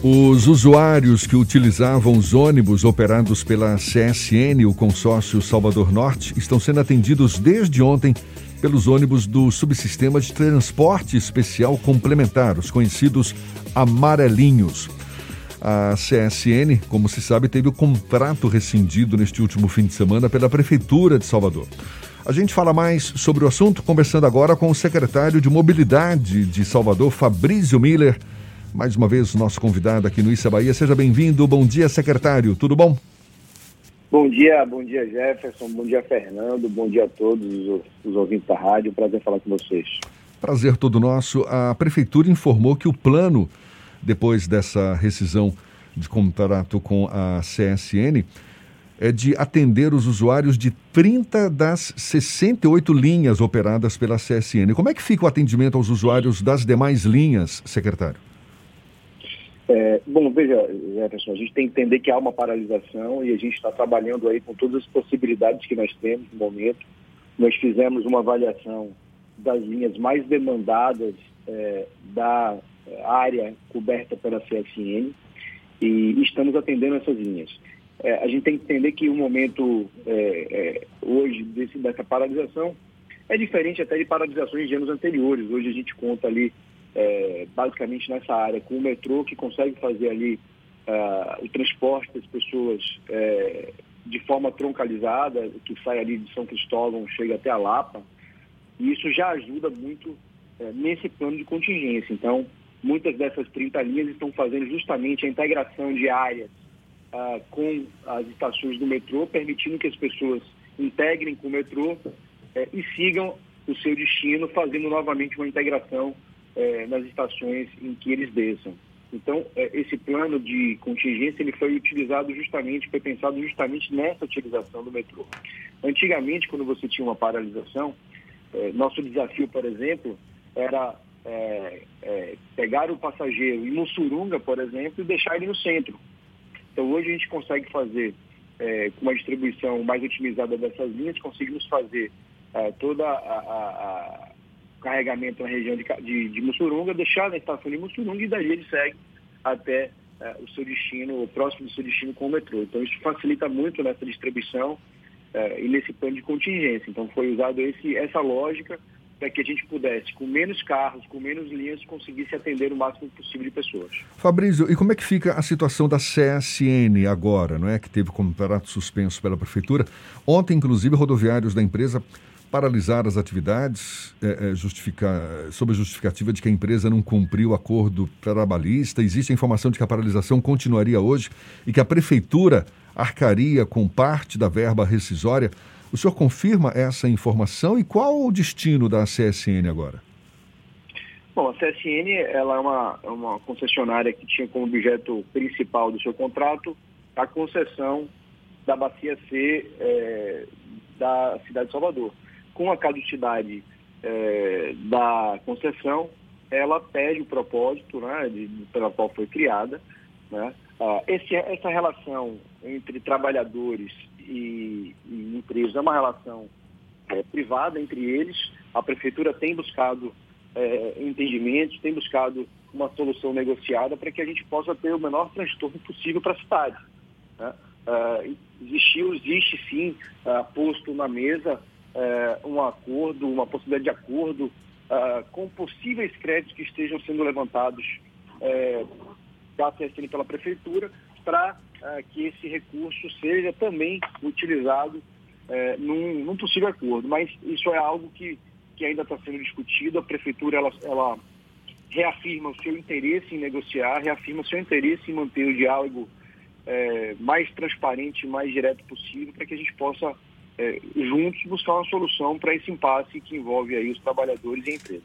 Os usuários que utilizavam os ônibus operados pela CSN, o consórcio Salvador Norte, estão sendo atendidos desde ontem pelos ônibus do subsistema de transporte especial complementar, os conhecidos amarelinhos. A CSN, como se sabe, teve o contrato rescindido neste último fim de semana pela Prefeitura de Salvador. A gente fala mais sobre o assunto conversando agora com o secretário de Mobilidade de Salvador, Fabrício Miller. Mais uma vez, nosso convidado aqui no Issa Bahia. Seja bem-vindo. Bom dia, secretário. Tudo bom? Bom dia, bom dia, Jefferson. Bom dia, Fernando. Bom dia a todos os, os ouvintes da rádio. Prazer falar com vocês. Prazer todo nosso. A Prefeitura informou que o plano, depois dessa rescisão de contrato com a CSN, é de atender os usuários de 30 das 68 linhas operadas pela CSN. Como é que fica o atendimento aos usuários das demais linhas, secretário? É, bom, veja, Jefferson, a gente tem que entender que há uma paralisação e a gente está trabalhando aí com todas as possibilidades que nós temos no momento. Nós fizemos uma avaliação das linhas mais demandadas é, da área coberta pela CSN e estamos atendendo essas linhas. É, a gente tem que entender que o momento é, é, hoje desse, dessa paralisação é diferente até de paralisações de anos anteriores. Hoje a gente conta ali é, basicamente nessa área, com o metrô que consegue fazer ali uh, o transporte das pessoas é, de forma troncalizada, que sai ali de São Cristóvão, chega até a Lapa, e isso já ajuda muito é, nesse plano de contingência. Então, muitas dessas 30 linhas estão fazendo justamente a integração de áreas uh, com as estações do metrô, permitindo que as pessoas integrem com o metrô é, e sigam o seu destino, fazendo novamente uma integração é, nas estações em que eles desçam. Então, é, esse plano de contingência ele foi utilizado justamente, foi pensado justamente nessa utilização do metrô. Antigamente, quando você tinha uma paralisação, é, nosso desafio, por exemplo, era é, é, pegar o passageiro em Mussurunga, por exemplo, e deixar ele no centro. Então, hoje a gente consegue fazer, é, com uma distribuição mais otimizada dessas linhas, conseguimos fazer toda a, a carregamento na região de, de, de Mussurunga, deixar na estação de Mussurunga e daí ele segue até é, o seu destino, o próximo do seu destino com o metrô. Então isso facilita muito nessa distribuição é, e nesse plano de contingência. Então foi usado esse, essa lógica para que a gente pudesse, com menos carros, com menos linhas, conseguisse atender o máximo possível de pessoas. Fabrício, e como é que fica a situação da CSN agora, não é? Que teve contrato suspenso pela prefeitura. Ontem, inclusive, rodoviários da empresa paralisar as atividades é, é, justificar, sob a justificativa de que a empresa não cumpriu o acordo trabalhista. Existe a informação de que a paralisação continuaria hoje e que a prefeitura arcaria com parte da verba rescisória. O senhor confirma essa informação e qual o destino da CSN agora? Bom, a CSN ela é uma, é uma concessionária que tinha como objeto principal do seu contrato a concessão da bacia C é, da cidade de Salvador com a caducidade é, da concessão, ela perde o propósito né, de, pela qual foi criada. Né? Ah, esse, essa relação entre trabalhadores e, e empresas é uma relação é, privada entre eles. A prefeitura tem buscado é, entendimentos, tem buscado uma solução negociada para que a gente possa ter o menor transtorno possível para a cidade. Né? Ah, existiu, existe sim, ah, posto na mesa é, um acordo, uma possibilidade de acordo uh, com possíveis créditos que estejam sendo levantados é, da CSN pela Prefeitura para que esse recurso seja também utilizado é, num, num, possível acordo. Mas isso é algo que, que ainda está sendo discutido. A Prefeitura ela, ela reafirma o seu interesse em negociar, reafirma o seu interesse em manter o diálogo é, mais transparente, mais direto possível, para que a gente possa é, juntos buscar uma solução para esse impasse que envolve aí os trabalhadores e a empresa.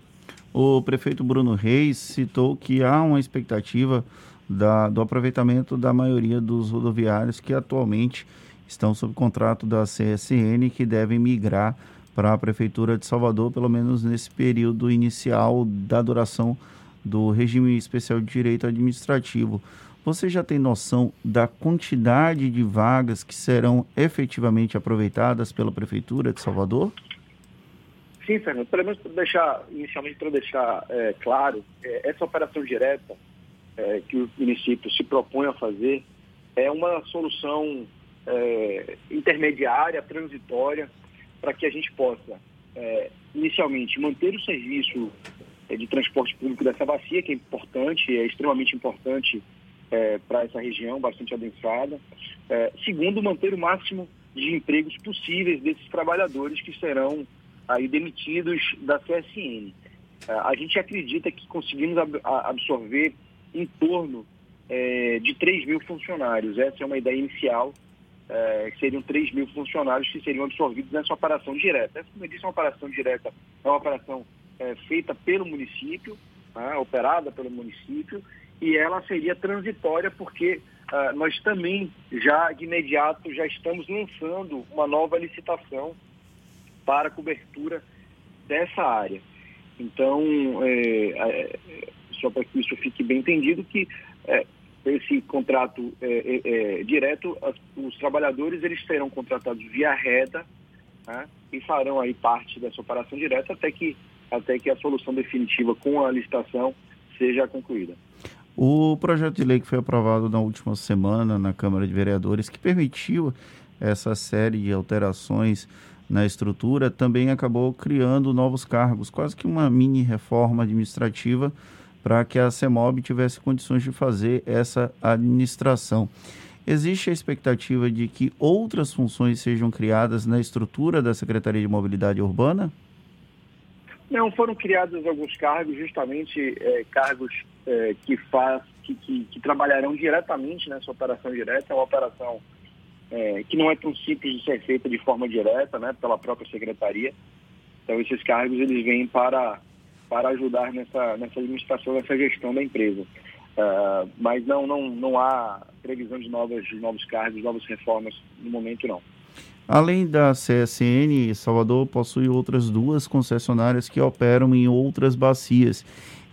O prefeito Bruno Reis citou que há uma expectativa da, do aproveitamento da maioria dos rodoviários que atualmente estão sob contrato da CSN que devem migrar para a Prefeitura de Salvador, pelo menos nesse período inicial da duração do regime especial de direito administrativo. Você já tem noção da quantidade de vagas que serão efetivamente aproveitadas pela Prefeitura de Salvador? Sim, Fernando. Pelo menos para deixar, inicialmente para deixar é, claro, é, essa operação direta, é, que o município se propõe a fazer é uma solução é, intermediária, transitória, para que a gente possa, é, inicialmente, manter o serviço é, de transporte público dessa bacia, que é importante, é extremamente importante é, para essa região, bastante adensada. É, segundo, manter o máximo de empregos possíveis desses trabalhadores que serão aí demitidos da CSN. É, a gente acredita que conseguimos ab absorver em torno é, de 3 mil funcionários. Essa é uma ideia inicial, é, que seriam 3 mil funcionários que seriam absorvidos nessa operação direta. Essa, como eu disse, é uma operação direta, é uma operação feita pelo município, né, operada pelo município, e ela seria transitória porque uh, nós também já de imediato já estamos lançando uma nova licitação para cobertura dessa área. Então, é, é, só para que isso fique bem entendido, que é, esse contrato é, é, é, direto, as, os trabalhadores eles serão contratados via reda né, e farão aí parte dessa operação direta até que, até que a solução definitiva com a licitação seja concluída. O projeto de lei que foi aprovado na última semana na Câmara de Vereadores, que permitiu essa série de alterações na estrutura, também acabou criando novos cargos, quase que uma mini reforma administrativa para que a CEMOB tivesse condições de fazer essa administração. Existe a expectativa de que outras funções sejam criadas na estrutura da Secretaria de Mobilidade Urbana? Não, foram criados alguns cargos, justamente é, cargos é, que, faz, que, que, que, trabalharão diretamente nessa operação direta. É uma operação é, que não é tão simples de ser feita de forma direta, né, pela própria secretaria. Então, esses cargos eles vêm para para ajudar nessa, nessa administração, nessa gestão da empresa. Uh, mas não, não, não há previsão de, novas, de novos cargos, novas reformas no momento, não. Além da CSN, Salvador possui outras duas concessionárias que operam em outras bacias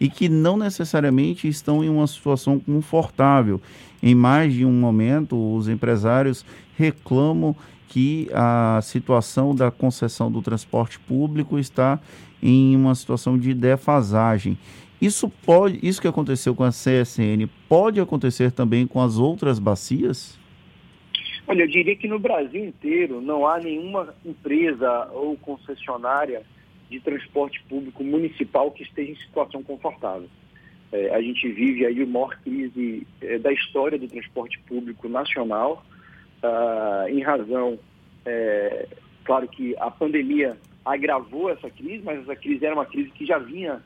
e que não necessariamente estão em uma situação confortável. Em mais de um momento, os empresários reclamam que a situação da concessão do transporte público está em uma situação de defasagem. Isso pode, isso que aconteceu com a CSN, pode acontecer também com as outras bacias? Olha, eu diria que no Brasil inteiro não há nenhuma empresa ou concessionária de transporte público municipal que esteja em situação confortável. É, a gente vive aí a maior crise é, da história do transporte público nacional, ah, em razão, é, claro que a pandemia agravou essa crise, mas essa crise era uma crise que já vinha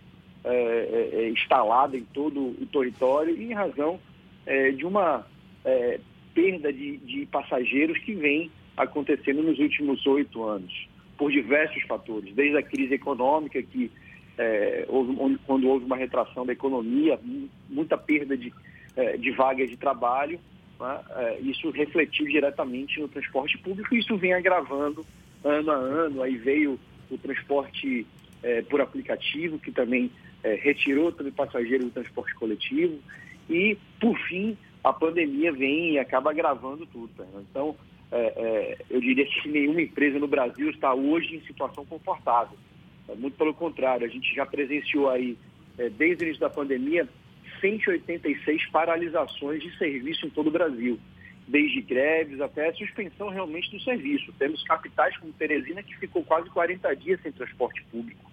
é, é, é, instalada em todo o território e em razão de uma perda de, de, passageiros que vem acontecendo nos últimos oito anos, por diversos fatores, desde a crise econômica, que é, houve, quando houve uma retração da economia, muita perda de, de vagas de trabalho, né? isso refletiu diretamente no transporte público e isso vem agravando ano a ano. Aí veio o transporte é, por aplicativo, que também é, retirou também passageiros do transporte coletivo. E, por fim, a pandemia vem e acaba agravando tudo. Tá? Então, é, é, eu diria que nenhuma empresa no Brasil está hoje em situação confortável. É, muito pelo contrário, a gente já presenciou aí, é, desde o início da pandemia, 186 paralisações de serviço em todo o Brasil desde greves até suspensão realmente do serviço. Temos capitais como Teresina que ficou quase 40 dias sem transporte público,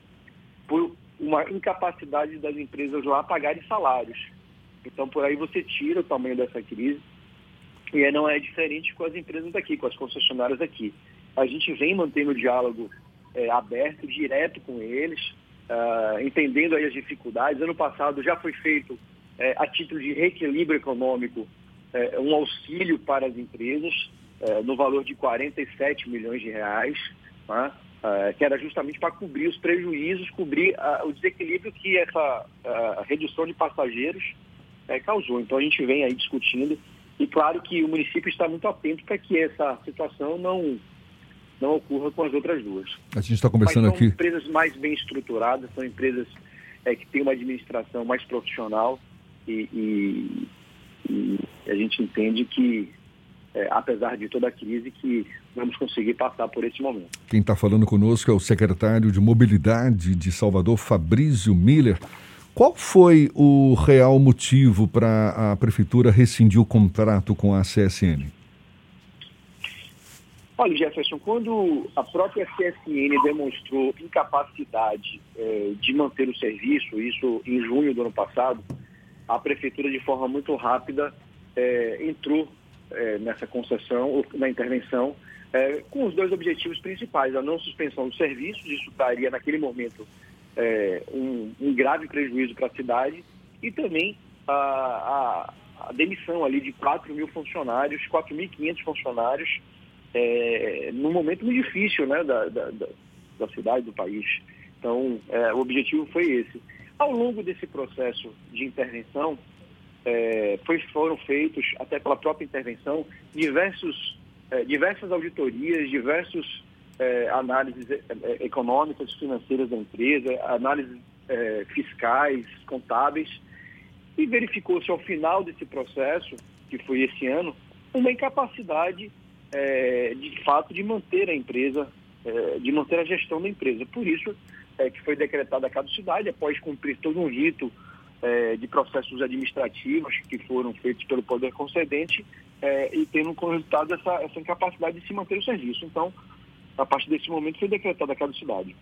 por uma incapacidade das empresas lá pagarem salários. Então, por aí você tira o tamanho dessa crise. E não é diferente com as empresas daqui, com as concessionárias daqui. A gente vem mantendo o diálogo é, aberto, direto com eles, uh, entendendo aí as dificuldades. Ano passado já foi feito, é, a título de reequilíbrio econômico, é, um auxílio para as empresas é, no valor de 47 milhões de reais, né, é, que era justamente para cobrir os prejuízos, cobrir o desequilíbrio que essa redução de passageiros é, causou. Então a gente vem aí discutindo e claro que o município está muito atento para que essa situação não não ocorra com as outras duas. A gente está conversando Mas são aqui. empresas mais bem estruturadas, são empresas é, que têm uma administração mais profissional e, e, e a gente entende que, é, apesar de toda a crise, que vamos conseguir passar por esse momento. Quem está falando conosco é o secretário de Mobilidade de Salvador, Fabrício Miller. Qual foi o real motivo para a prefeitura rescindir o contrato com a CSN? Olha, Jefferson, quando a própria CSN demonstrou incapacidade eh, de manter o serviço, isso em junho do ano passado, a prefeitura, de forma muito rápida, eh, entrou eh, nessa concessão, na intervenção, com os dois objetivos principais: a não suspensão dos serviços, isso daria naquele momento um, um, grave prejuízo para a cidade, e também a, a, a demissão ali de 4 mil funcionários, 4.500 funcionários é, num momento muito difícil né, da, da, da cidade, do país. Então, é, o objetivo foi esse. Ao longo desse processo de intervenção, é, foi, foram feitos, até pela própria intervenção, diversos, é, diversas auditorias, diversos é, análises é, econômicas, financeiras da empresa, análises fiscais, contábeis, e verificou-se ao final desse processo, que foi esse ano, uma incapacidade é, de fato de manter a empresa, é, de manter a gestão da empresa. Por isso é, que foi decretada a caducidade, após cumprir todo um rito é, de processos administrativos que foram feitos pelo Poder Concedente é, e tendo como resultado essa, essa incapacidade de se manter o serviço. Então, a partir desse momento foi decretada a caducidade.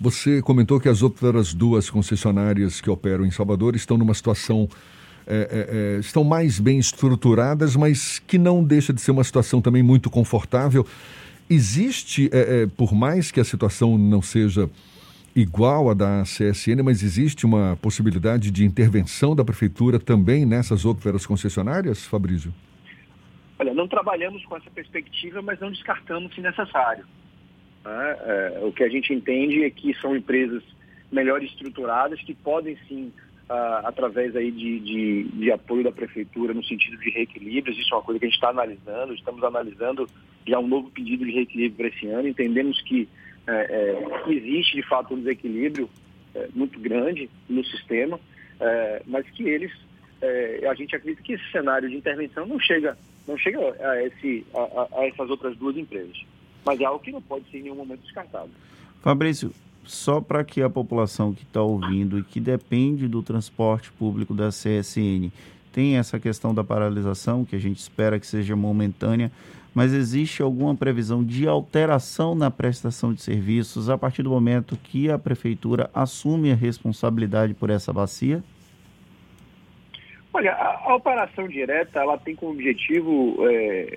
Você comentou que as outras duas concessionárias que operam em Salvador estão numa situação é, é, é, estão mais bem estruturadas, mas que não deixa de ser uma situação também muito confortável. Existe, é, é, por mais que a situação não seja igual à da CSN, mas existe uma possibilidade de intervenção da prefeitura também nessas outras concessionárias, Fabrício? Olha, não trabalhamos com essa perspectiva, mas não descartamos se necessário. Né? É, o que a gente entende é que são empresas melhor estruturadas que podem sim uh, através aí de, de, de, apoio da prefeitura no sentido de reequilíbrios. Isso é uma coisa que a gente está analisando. Estamos analisando já um novo pedido de reequilíbrio para esse ano. Entendemos que é, é, existe de fato um desequilíbrio é, muito grande no sistema, é, mas que eles, a gente acredita que esse cenário de intervenção não chega, não chega a, esse, a, a essas outras duas empresas. Mas é algo que não pode ser em nenhum momento descartado. Fabrício, só para que a população que está ouvindo e que depende do transporte público da CSN tem essa questão da paralisação, que a gente espera que seja momentânea, mas existe alguma previsão de alteração na prestação de serviços a partir do momento que a prefeitura assume a responsabilidade por essa bacia? Olha, a, a operação direta ela tem como objetivo, é,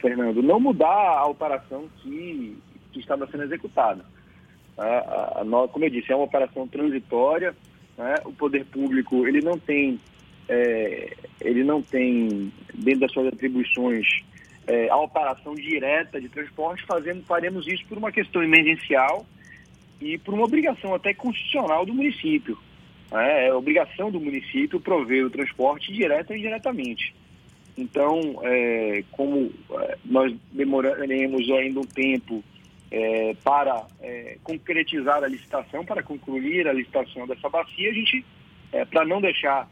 Fernando, não mudar a operação que, que estava sendo executada. A, a, como eu disse, é uma operação transitória. Né? O poder público ele não tem, é, ele não tem dentro das suas atribuições é, a operação direta de transporte. Fazendo, faremos isso por uma questão emergencial e por uma obrigação até constitucional do município. Né? É obrigação do município prover o transporte direto e indiretamente. Então, é, como é, nós demoraremos ainda um tempo é, para é, concretizar a licitação, para concluir a licitação dessa bacia, a gente, é, para não deixar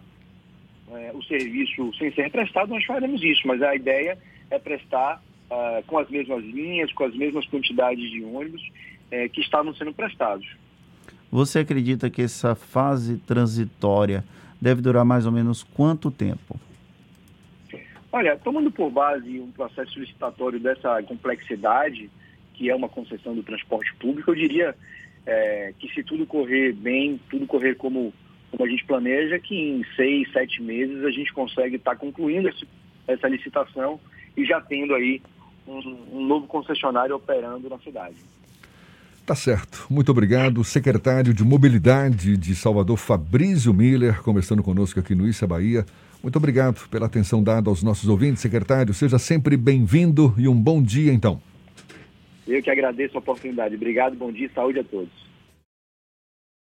é, o serviço sem ser prestado, nós faremos isso, mas a ideia é prestar uh, com as mesmas linhas, com as mesmas quantidades de ônibus que estavam sendo prestados. Você acredita que essa fase transitória deve durar mais ou menos quanto tempo? Olha, tomando por base um processo licitatório dessa complexidade, que é uma concessão do transporte público, eu diria é, que se tudo correr bem, tudo correr como, como a gente planeja, que em seis, sete meses a gente consegue estar tá concluindo esse, essa licitação e já tendo aí um, um novo concessionário operando na cidade. Tá certo. Muito obrigado, secretário de Mobilidade de Salvador, Fabrício Miller, conversando conosco aqui no Issa Bahia. Muito obrigado pela atenção dada aos nossos ouvintes, secretário. Seja sempre bem-vindo e um bom dia, então. Eu que agradeço a oportunidade. Obrigado, bom dia e saúde a todos.